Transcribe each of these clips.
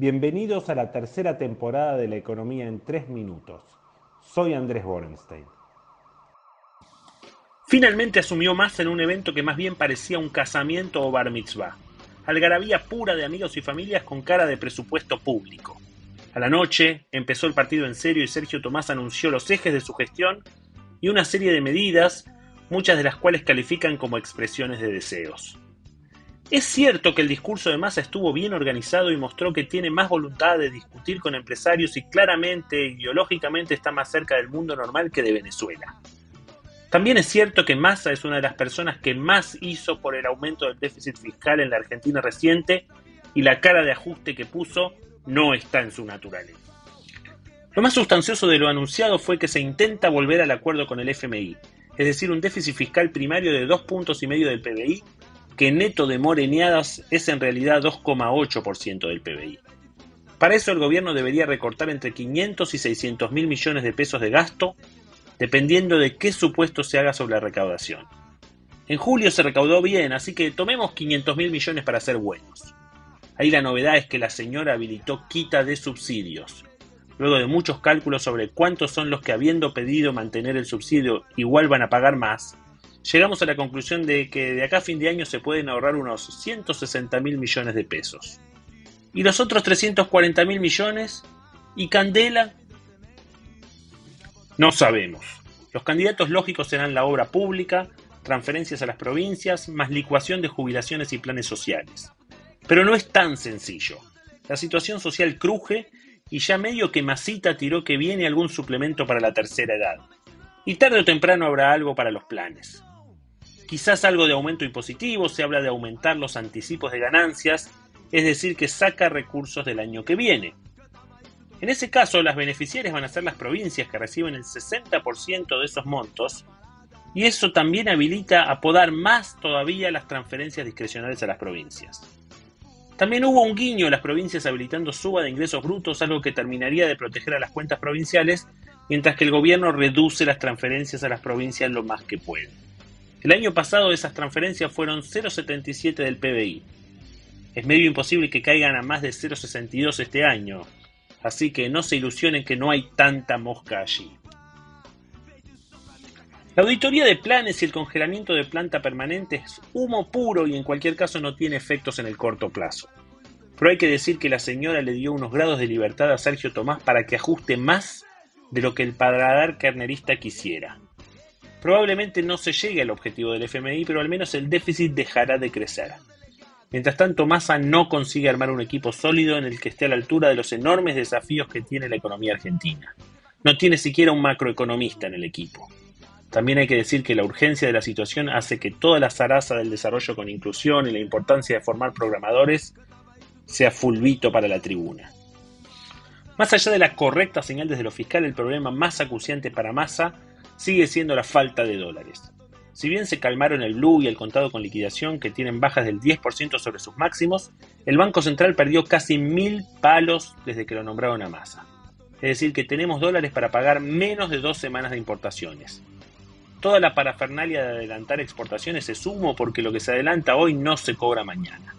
Bienvenidos a la tercera temporada de La Economía en tres minutos. Soy Andrés Borenstein. Finalmente asumió Massa en un evento que más bien parecía un casamiento o bar mitzvah. Algarabía pura de amigos y familias con cara de presupuesto público. A la noche empezó el partido en serio y Sergio Tomás anunció los ejes de su gestión y una serie de medidas, muchas de las cuales califican como expresiones de deseos. Es cierto que el discurso de Massa estuvo bien organizado y mostró que tiene más voluntad de discutir con empresarios y claramente ideológicamente está más cerca del mundo normal que de Venezuela. También es cierto que Massa es una de las personas que más hizo por el aumento del déficit fiscal en la Argentina reciente y la cara de ajuste que puso no está en su naturaleza. Lo más sustancioso de lo anunciado fue que se intenta volver al acuerdo con el FMI, es decir, un déficit fiscal primario de dos puntos y medio del PBI que neto de moreneadas es en realidad 2,8% del PBI. Para eso el gobierno debería recortar entre 500 y 600 mil millones de pesos de gasto, dependiendo de qué supuesto se haga sobre la recaudación. En julio se recaudó bien, así que tomemos 500 mil millones para ser buenos. Ahí la novedad es que la señora habilitó quita de subsidios. Luego de muchos cálculos sobre cuántos son los que habiendo pedido mantener el subsidio igual van a pagar más, llegamos a la conclusión de que de acá a fin de año se pueden ahorrar unos 160 mil millones de pesos. ¿Y los otros 340 mil millones? ¿Y Candela? No sabemos. Los candidatos lógicos serán la obra pública, transferencias a las provincias, más licuación de jubilaciones y planes sociales. Pero no es tan sencillo. La situación social cruje y ya medio que Masita tiró que viene algún suplemento para la tercera edad. Y tarde o temprano habrá algo para los planes. Quizás algo de aumento impositivo, se habla de aumentar los anticipos de ganancias, es decir, que saca recursos del año que viene. En ese caso, las beneficiarias van a ser las provincias que reciben el 60% de esos montos, y eso también habilita a más todavía las transferencias discrecionales a las provincias. También hubo un guiño a las provincias habilitando suba de ingresos brutos, algo que terminaría de proteger a las cuentas provinciales, mientras que el gobierno reduce las transferencias a las provincias lo más que puede. El año pasado esas transferencias fueron 0,77 del PBI. Es medio imposible que caigan a más de 0,62 este año, así que no se ilusionen que no hay tanta mosca allí. La auditoría de planes y el congelamiento de planta permanente es humo puro y en cualquier caso no tiene efectos en el corto plazo. Pero hay que decir que la señora le dio unos grados de libertad a Sergio Tomás para que ajuste más de lo que el paladar carnerista quisiera. Probablemente no se llegue al objetivo del FMI, pero al menos el déficit dejará de crecer. Mientras tanto, Massa no consigue armar un equipo sólido en el que esté a la altura de los enormes desafíos que tiene la economía argentina. No tiene siquiera un macroeconomista en el equipo. También hay que decir que la urgencia de la situación hace que toda la zaraza del desarrollo con inclusión y la importancia de formar programadores sea fulvito para la tribuna. Más allá de la correcta señal desde lo fiscal, el problema más acuciante para Massa sigue siendo la falta de dólares. Si bien se calmaron el blue y el contado con liquidación, que tienen bajas del 10% sobre sus máximos, el Banco Central perdió casi mil palos desde que lo nombraron a masa. Es decir, que tenemos dólares para pagar menos de dos semanas de importaciones. Toda la parafernalia de adelantar exportaciones es humo porque lo que se adelanta hoy no se cobra mañana.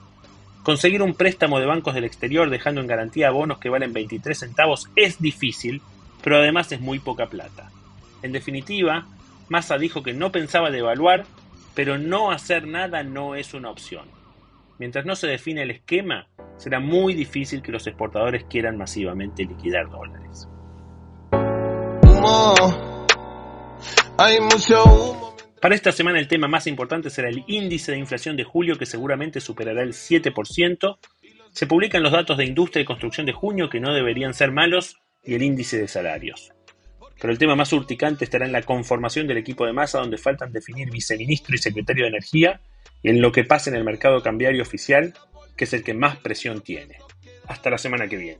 Conseguir un préstamo de bancos del exterior dejando en garantía bonos que valen 23 centavos es difícil, pero además es muy poca plata. En definitiva, Massa dijo que no pensaba devaluar, pero no hacer nada no es una opción. Mientras no se define el esquema, será muy difícil que los exportadores quieran masivamente liquidar dólares. Para esta semana el tema más importante será el índice de inflación de julio que seguramente superará el 7%. Se publican los datos de industria y construcción de junio que no deberían ser malos y el índice de salarios. Pero el tema más urticante estará en la conformación del equipo de masa, donde faltan definir viceministro y secretario de Energía, y en lo que pasa en el mercado cambiario oficial, que es el que más presión tiene. Hasta la semana que viene.